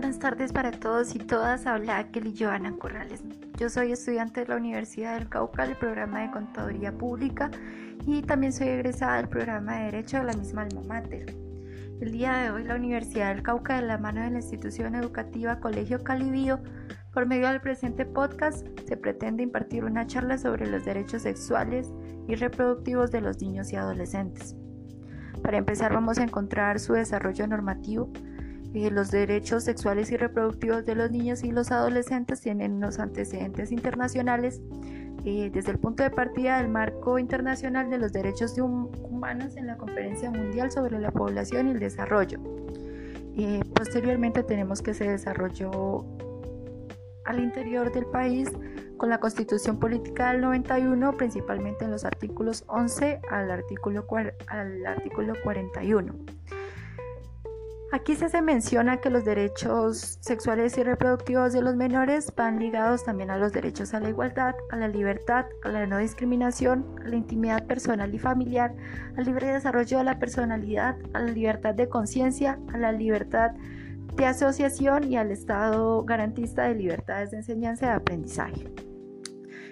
buenas tardes para todos y todas. Habla Kelly Joana Corrales. Yo soy estudiante de la Universidad del Cauca del programa de Contaduría Pública y también soy egresada del programa de Derecho de la misma alma mater. El día de hoy la Universidad del Cauca de la mano de la institución educativa Colegio Calibío, por medio del presente podcast, se pretende impartir una charla sobre los derechos sexuales y reproductivos de los niños y adolescentes. Para empezar vamos a encontrar su desarrollo normativo, los derechos sexuales y reproductivos de los niños y los adolescentes tienen unos antecedentes internacionales eh, desde el punto de partida del marco internacional de los derechos humanos en la Conferencia Mundial sobre la Población y el Desarrollo. Eh, posteriormente tenemos que se desarrolló al interior del país con la Constitución Política del 91, principalmente en los artículos 11 al artículo, al artículo 41. Aquí se menciona que los derechos sexuales y reproductivos de los menores van ligados también a los derechos a la igualdad, a la libertad, a la no discriminación, a la intimidad personal y familiar, al libre desarrollo de la personalidad, a la libertad de conciencia, a la libertad de asociación y al Estado garantista de libertades de enseñanza y de aprendizaje.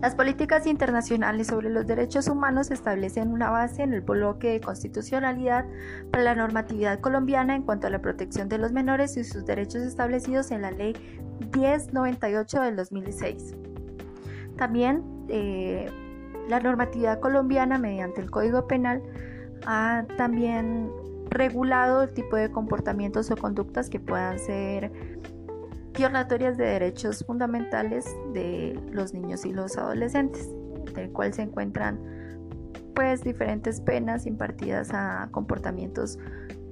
Las políticas internacionales sobre los derechos humanos establecen una base en el bloque de constitucionalidad para la normatividad colombiana en cuanto a la protección de los menores y sus derechos establecidos en la Ley 1098 del 2006. También eh, la normatividad colombiana mediante el Código Penal ha también regulado el tipo de comportamientos o conductas que puedan ser violatorias de derechos fundamentales de los niños y los adolescentes, del cual se encuentran pues diferentes penas impartidas a comportamientos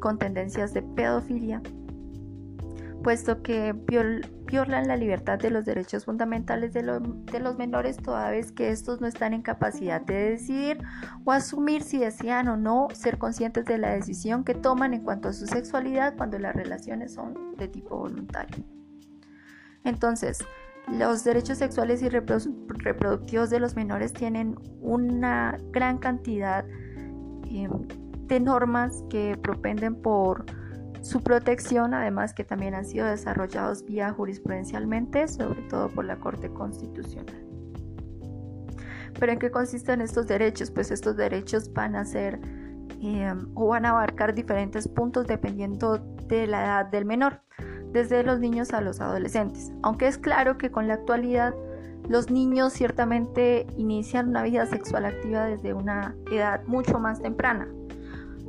con tendencias de pedofilia, puesto que violan la libertad de los derechos fundamentales de, de, los menores toda vez que estos no están en capacidad de decidir o asumir si desean o no ser conscientes de la decisión que toman en cuanto a su sexualidad cuando las relaciones son de tipo voluntario. Entonces, los derechos sexuales y reproductivos de los menores tienen una gran cantidad eh, de normas que propenden por su protección, además que también han sido desarrollados vía jurisprudencialmente, sobre todo por la Corte Constitucional. Pero ¿en qué consisten estos derechos? Pues estos derechos van a ser eh, o van a abarcar diferentes puntos dependiendo de la edad del menor desde los niños a los adolescentes, aunque es claro que con la actualidad los niños ciertamente inician una vida sexual activa desde una edad mucho más temprana.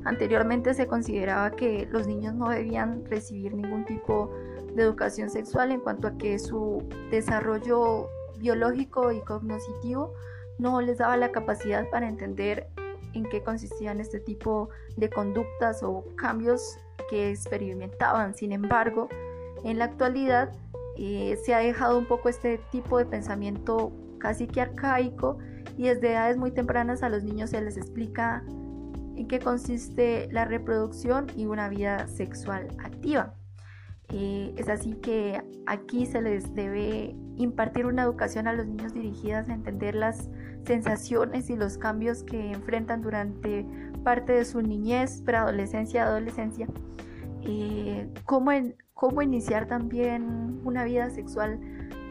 Anteriormente se consideraba que los niños no debían recibir ningún tipo de educación sexual en cuanto a que su desarrollo biológico y cognoscitivo no les daba la capacidad para entender en qué consistían este tipo de conductas o cambios que experimentaban. Sin embargo, en la actualidad eh, se ha dejado un poco este tipo de pensamiento casi que arcaico y desde edades muy tempranas a los niños se les explica en qué consiste la reproducción y una vida sexual activa. Eh, es así que aquí se les debe impartir una educación a los niños dirigidas a entender las sensaciones y los cambios que enfrentan durante parte de su niñez, preadolescencia, adolescencia. Eh, cómo, en, cómo iniciar también una vida sexual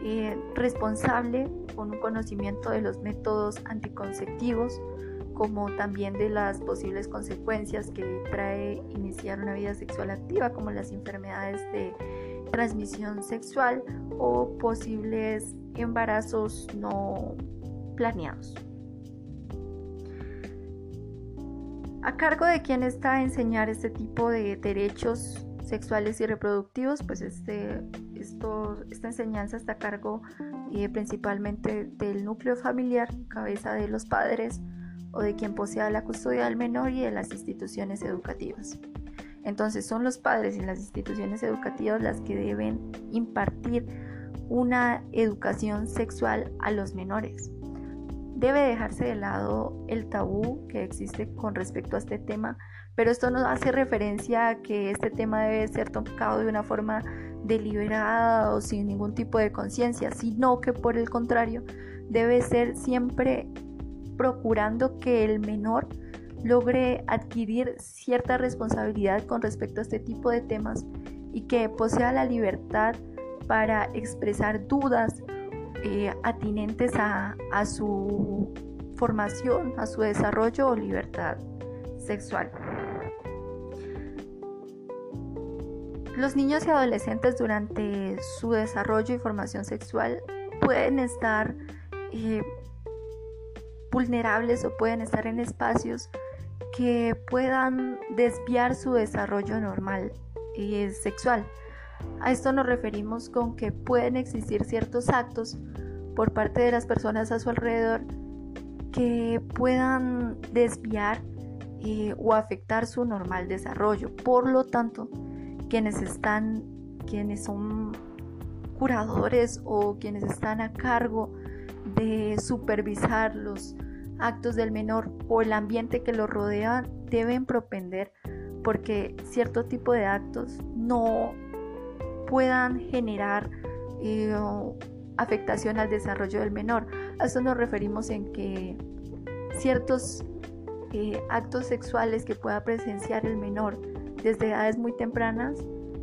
eh, responsable con un conocimiento de los métodos anticonceptivos, como también de las posibles consecuencias que trae iniciar una vida sexual activa, como las enfermedades de transmisión sexual o posibles embarazos no planeados. ¿A cargo de quién está enseñar este tipo de derechos sexuales y reproductivos, pues este, esto, esta enseñanza está a cargo eh, principalmente del núcleo familiar, cabeza de los padres o de quien posea la custodia del menor y de las instituciones educativas. Entonces son los padres y las instituciones educativas las que deben impartir una educación sexual a los menores. Debe dejarse de lado el tabú que existe con respecto a este tema pero esto no hace referencia a que este tema debe ser tocado de una forma deliberada o sin ningún tipo de conciencia, sino que por el contrario debe ser siempre procurando que el menor logre adquirir cierta responsabilidad con respecto a este tipo de temas y que posea la libertad para expresar dudas eh, atinentes a, a su formación, a su desarrollo o libertad sexual. Los niños y adolescentes durante su desarrollo y formación sexual pueden estar eh, vulnerables o pueden estar en espacios que puedan desviar su desarrollo normal y sexual. A esto nos referimos con que pueden existir ciertos actos por parte de las personas a su alrededor que puedan desviar eh, o afectar su normal desarrollo. Por lo tanto, quienes están, quienes son curadores o quienes están a cargo de supervisar los actos del menor o el ambiente que lo rodea deben propender porque cierto tipo de actos no puedan generar eh, afectación al desarrollo del menor. A eso nos referimos en que ciertos eh, actos sexuales que pueda presenciar el menor desde edades muy tempranas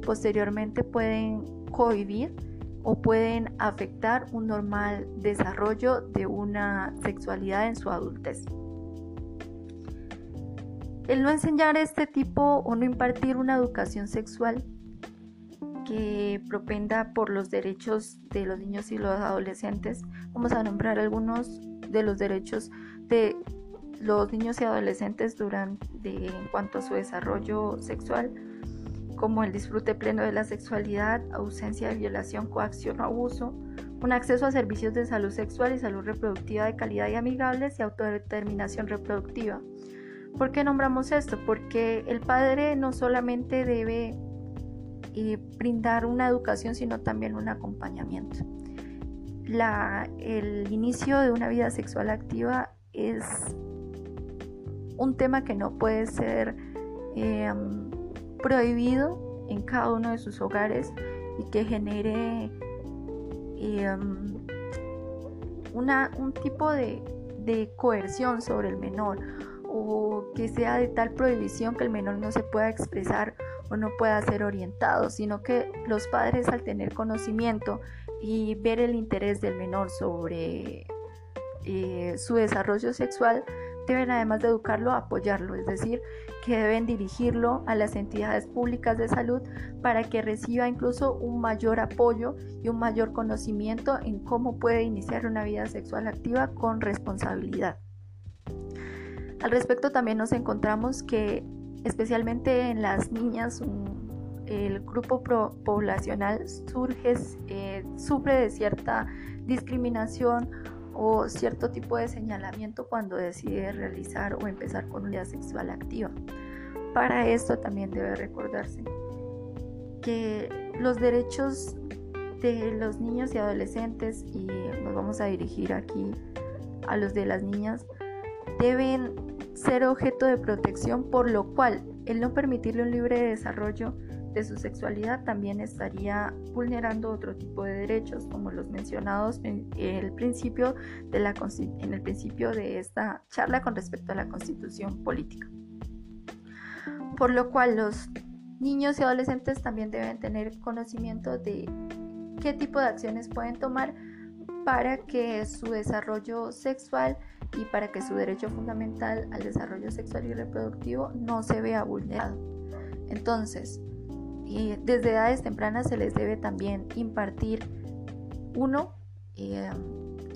posteriormente pueden cohibir o pueden afectar un normal desarrollo de una sexualidad en su adultez. El no enseñar este tipo o no impartir una educación sexual que propenda por los derechos de los niños y los adolescentes, vamos a nombrar algunos de los derechos de los niños y adolescentes durante en cuanto a su desarrollo sexual como el disfrute pleno de la sexualidad, ausencia de violación, coacción o abuso, un acceso a servicios de salud sexual y salud reproductiva de calidad y amigables y autodeterminación reproductiva. ¿Por qué nombramos esto? Porque el padre no solamente debe eh, brindar una educación, sino también un acompañamiento. el inicio de una vida sexual activa es un tema que no puede ser eh, prohibido en cada uno de sus hogares y que genere em, una, un tipo de, de coerción sobre el menor o que sea de tal prohibición que el menor no se pueda expresar o no pueda ser orientado, sino que los padres al tener conocimiento y ver el interés del menor sobre eh, su desarrollo sexual, deben además de educarlo, apoyarlo, es decir, que deben dirigirlo a las entidades públicas de salud para que reciba incluso un mayor apoyo y un mayor conocimiento en cómo puede iniciar una vida sexual activa con responsabilidad. Al respecto también nos encontramos que especialmente en las niñas el grupo poblacional surge, eh, sufre de cierta discriminación o cierto tipo de señalamiento cuando decide realizar o empezar con una sexual activa. Para esto también debe recordarse que los derechos de los niños y adolescentes, y nos vamos a dirigir aquí a los de las niñas, deben ser objeto de protección, por lo cual el no permitirle un libre desarrollo de su sexualidad también estaría vulnerando otro tipo de derechos como los mencionados en el principio de, la, en el principio de esta charla con respecto a la constitución política. Por lo cual los niños y adolescentes también deben tener conocimiento de qué tipo de acciones pueden tomar para que su desarrollo sexual y para que su derecho fundamental al desarrollo sexual y reproductivo no se vea vulnerado. Entonces, desde edades tempranas se les debe también impartir, uno, eh,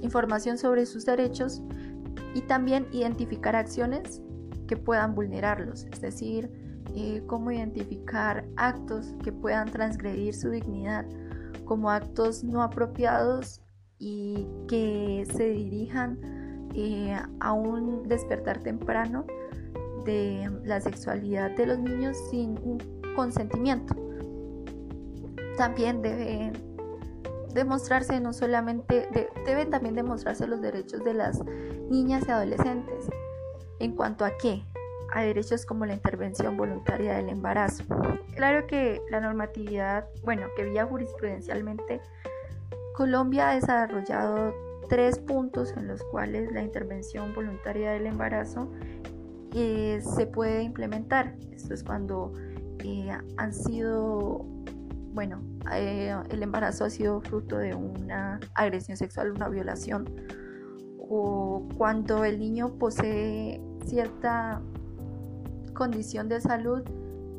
información sobre sus derechos y también identificar acciones que puedan vulnerarlos, es decir, eh, cómo identificar actos que puedan transgredir su dignidad como actos no apropiados y que se dirijan eh, a un despertar temprano de la sexualidad de los niños sin un consentimiento. También deben demostrarse no solamente, deben también demostrarse los derechos de las niñas y adolescentes. ¿En cuanto a qué? A derechos como la intervención voluntaria del embarazo. Claro que la normatividad, bueno, que vía jurisprudencialmente, Colombia ha desarrollado tres puntos en los cuales la intervención voluntaria del embarazo eh, se puede implementar. Esto es cuando han sido bueno, eh, el embarazo ha sido fruto de una agresión sexual, una violación, o cuando el niño posee cierta condición de salud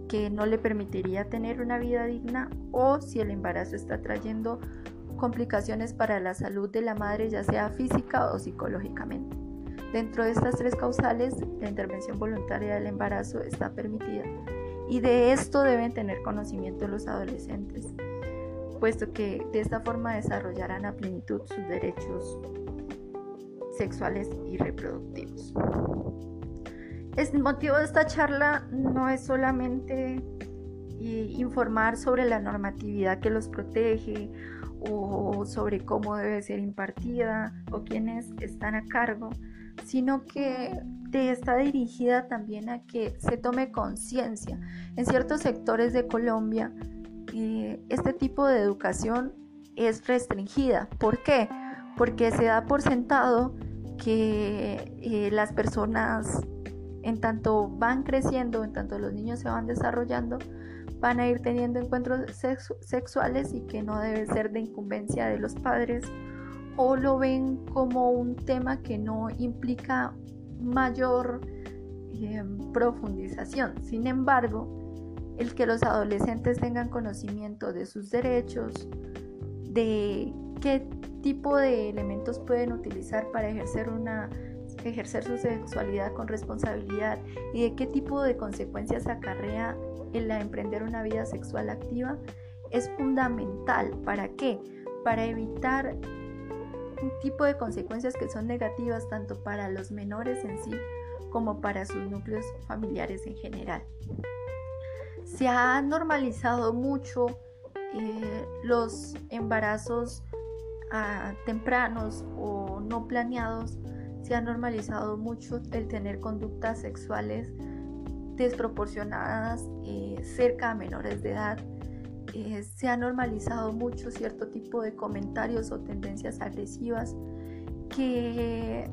que no le permitiría tener una vida digna, o si el embarazo está trayendo complicaciones para la salud de la madre, ya sea física o psicológicamente. Dentro de estas tres causales, la intervención voluntaria del embarazo está permitida y de esto deben tener conocimiento los adolescentes, puesto que de esta forma desarrollarán a plenitud sus derechos sexuales y reproductivos. El motivo de esta charla no es solamente eh, informar sobre la normatividad que los protege o sobre cómo debe ser impartida o quiénes están a cargo, sino que está dirigida también a que se tome conciencia. En ciertos sectores de Colombia, eh, este tipo de educación es restringida. ¿Por qué? Porque se da por sentado que eh, las personas, en tanto van creciendo, en tanto los niños se van desarrollando, van a ir teniendo encuentros sexuales y que no debe ser de incumbencia de los padres o lo ven como un tema que no implica mayor em, profundización. Sin embargo, el que los adolescentes tengan conocimiento de sus derechos, de qué tipo de elementos pueden utilizar para ejercer una ejercer su sexualidad con responsabilidad y de qué tipo de consecuencias acarrea el emprender una vida sexual activa es fundamental. ¿Para qué? Para evitar tipo de consecuencias que son negativas tanto para los menores en sí como para sus núcleos familiares en general. Se ha normalizado mucho eh, los embarazos ah, tempranos o no planeados, se ha normalizado mucho el tener conductas sexuales desproporcionadas eh, cerca a menores de edad eh, se ha normalizado mucho cierto tipo de comentarios o tendencias agresivas que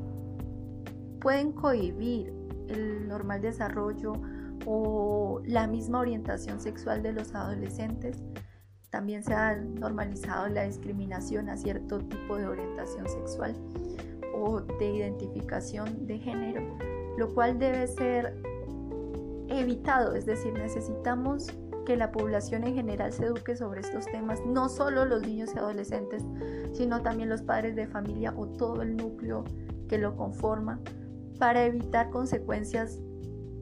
pueden cohibir el normal desarrollo o la misma orientación sexual de los adolescentes. También se ha normalizado la discriminación a cierto tipo de orientación sexual o de identificación de género, lo cual debe ser evitado, es decir, necesitamos que la población en general se eduque sobre estos temas, no solo los niños y adolescentes, sino también los padres de familia o todo el núcleo que lo conforma, para evitar consecuencias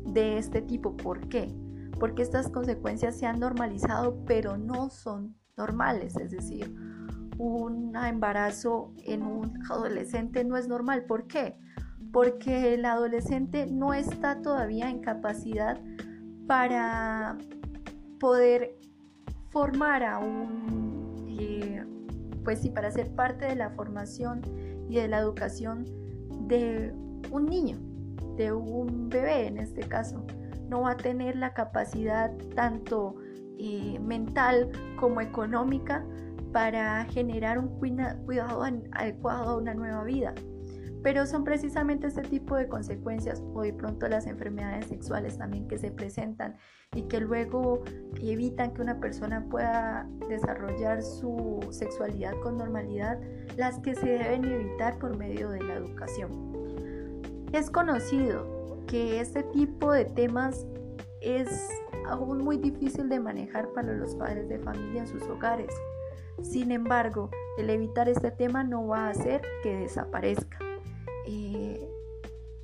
de este tipo. ¿Por qué? Porque estas consecuencias se han normalizado, pero no son normales, es decir, un embarazo en un adolescente no es normal. ¿Por qué? Porque el adolescente no está todavía en capacidad para poder formar a un, eh, pues sí, para ser parte de la formación y de la educación de un niño, de un bebé en este caso. No va a tener la capacidad tanto eh, mental como económica para generar un cuidado adecuado a una nueva vida. Pero son precisamente este tipo de consecuencias o de pronto las enfermedades sexuales también que se presentan y que luego evitan que una persona pueda desarrollar su sexualidad con normalidad, las que se deben evitar por medio de la educación. Es conocido que este tipo de temas es aún muy difícil de manejar para los padres de familia en sus hogares. Sin embargo, el evitar este tema no va a hacer que desaparezca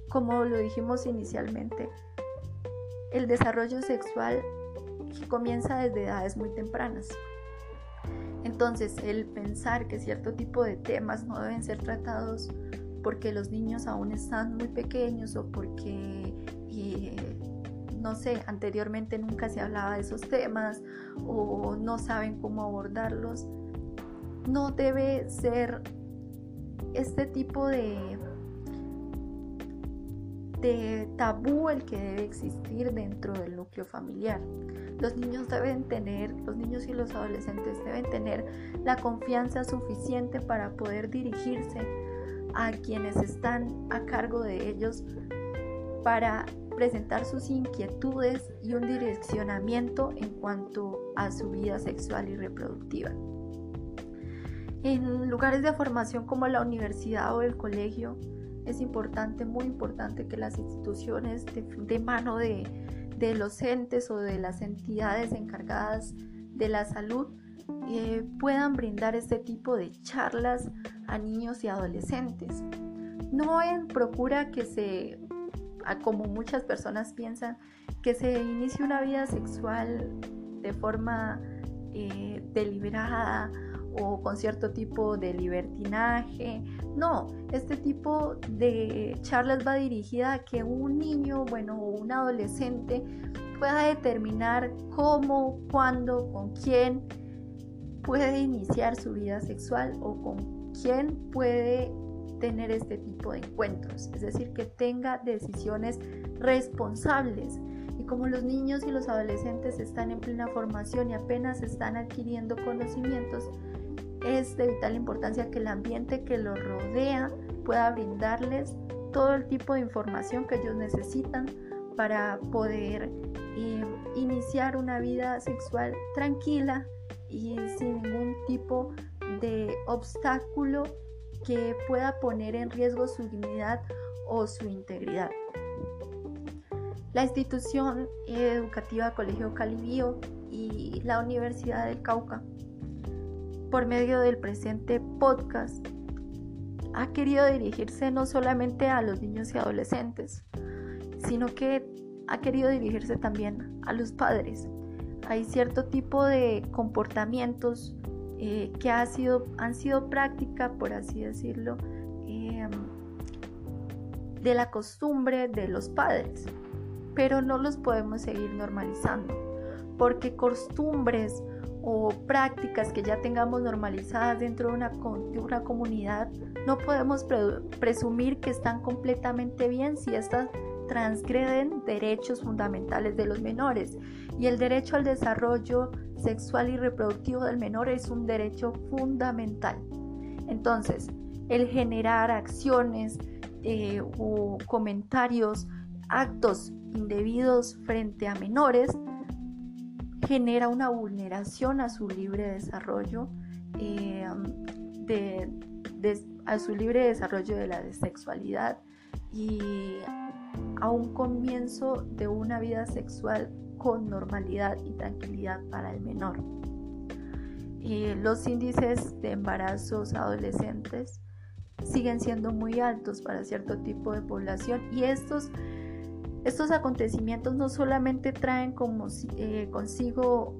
como lo dijimos inicialmente, el desarrollo sexual comienza desde edades muy tempranas. Entonces, el pensar que cierto tipo de temas no deben ser tratados porque los niños aún están muy pequeños o porque, no sé, anteriormente nunca se hablaba de esos temas o no saben cómo abordarlos, no debe ser este tipo de de tabú el que debe existir dentro del núcleo familiar. Los niños deben tener, los niños y los adolescentes deben tener la confianza suficiente para poder dirigirse a quienes están a cargo de ellos para presentar sus inquietudes y un direccionamiento en cuanto a su vida sexual y reproductiva. En lugares de formación como la universidad o el colegio, es importante, muy importante que las instituciones de, mano de, de, los entes o de las entidades encargadas de la salud eh, puedan brindar este tipo de charlas a niños y adolescentes. No en procura que se, como muchas personas piensan, que se inicie una vida sexual de forma eh, deliberada o con cierto tipo de libertinaje. No, este tipo de charlas va dirigida a que un niño, bueno, o un adolescente pueda determinar cómo, cuándo, con quién puede iniciar su vida sexual o con quién puede tener este tipo de encuentros. Es decir, que tenga decisiones responsables. Y como los niños y los adolescentes están en plena formación y apenas están adquiriendo conocimientos, es de vital importancia que el ambiente que los rodea pueda brindarles todo el tipo de información que ellos necesitan para poder eh, iniciar una vida sexual tranquila y sin ningún tipo de obstáculo que pueda poner en riesgo su dignidad o su integridad. La institución educativa Colegio Calibío y la Universidad del Cauca por medio del presente podcast, ha querido dirigirse no solamente a los niños y adolescentes, sino que ha querido dirigirse también a los padres. Hay cierto tipo de comportamientos eh, que ha sido, han sido práctica, por así decirlo, em, de la costumbre de los padres, pero no los podemos seguir normalizando, porque costumbres o prácticas que ya tengamos normalizadas dentro de una, de una comunidad, no podemos presumir que están completamente bien si estas transgreden derechos fundamentales de los menores. Y el derecho al desarrollo sexual y reproductivo del menor es un derecho fundamental. Entonces, el generar acciones eh, o comentarios, actos indebidos frente a menores, genera una vulneración a su libre desarrollo, eh, de, a su libre desarrollo de la sexualidad y a un comienzo de una vida sexual con normalidad y tranquilidad para el menor. Y los índices de embarazos adolescentes siguen siendo muy altos para cierto tipo de población y estos estos acontecimientos no solamente traen eh, consigo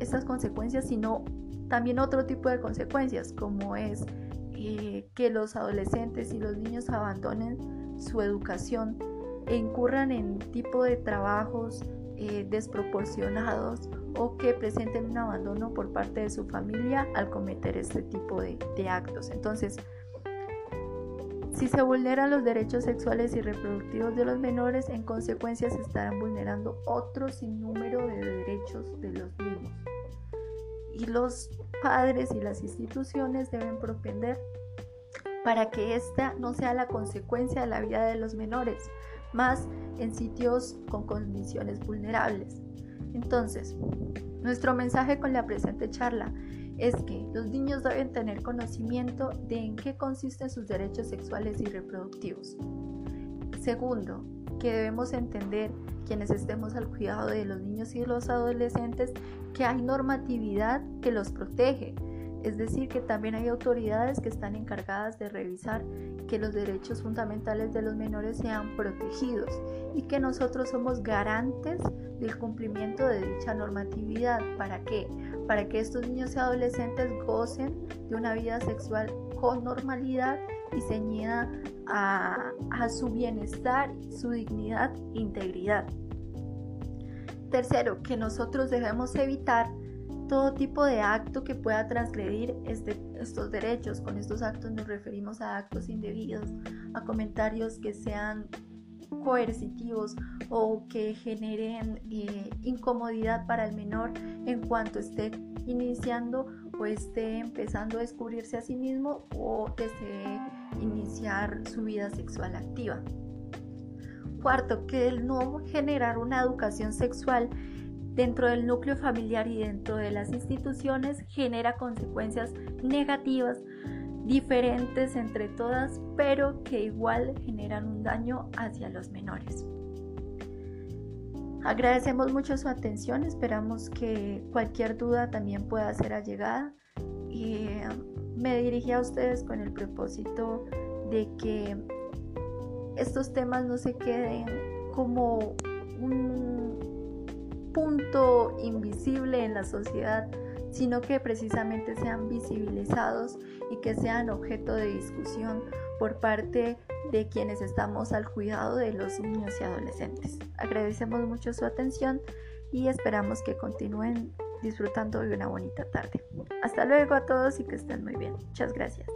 estas consecuencias, sino también otro tipo de consecuencias, como es eh, que los adolescentes y los niños abandonen su educación e incurran en tipo de trabajos eh, desproporcionados o que presenten un abandono por parte de su familia al cometer este tipo de, de actos. Entonces, si se vulneran los derechos sexuales y reproductivos de los menores, en consecuencia se estarán vulnerando otro sinnúmero de derechos de los mismos. Y los padres y las instituciones deben propender para que esta no sea la consecuencia de la vida de los menores, más en sitios con condiciones vulnerables. Entonces, nuestro mensaje con la presente charla es que los niños deben tener conocimiento de en qué consisten sus derechos sexuales y reproductivos. Segundo, que debemos entender quienes estemos al cuidado de los niños y los adolescentes que hay normatividad que los protege, es decir, que también hay autoridades que están encargadas de revisar que los derechos fundamentales de los menores sean protegidos y que nosotros somos garantes del cumplimiento de dicha normatividad. ¿Para qué? Para que estos niños y adolescentes gocen de una vida sexual con normalidad y ceñida a, a su bienestar, su dignidad e integridad. Tercero, que nosotros debemos evitar todo tipo de acto que pueda transgredir este, estos derechos. Con estos actos nos referimos a actos indebidos, a comentarios que sean coercitivos o que generen eh, incomodidad para el menor en cuanto esté iniciando o esté empezando a descubrirse a sí mismo o desee iniciar su vida sexual activa. Cuarto, que el no generar una educación sexual dentro del núcleo familiar y dentro de las instituciones genera consecuencias negativas diferentes entre todas, pero que igual generan un daño hacia los menores. Agradecemos mucho su atención, esperamos que cualquier duda también pueda ser allegada y me dirigí a ustedes con el propósito de que estos temas no se queden como un punto invisible en la sociedad, sino que precisamente sean visibilizados y que sean objeto de discusión por parte de quienes estamos al cuidado de los niños y adolescentes. Agradecemos mucho su atención y esperamos que continúen disfrutando de una bonita tarde. Hasta luego a todos y que estén muy bien. Muchas gracias.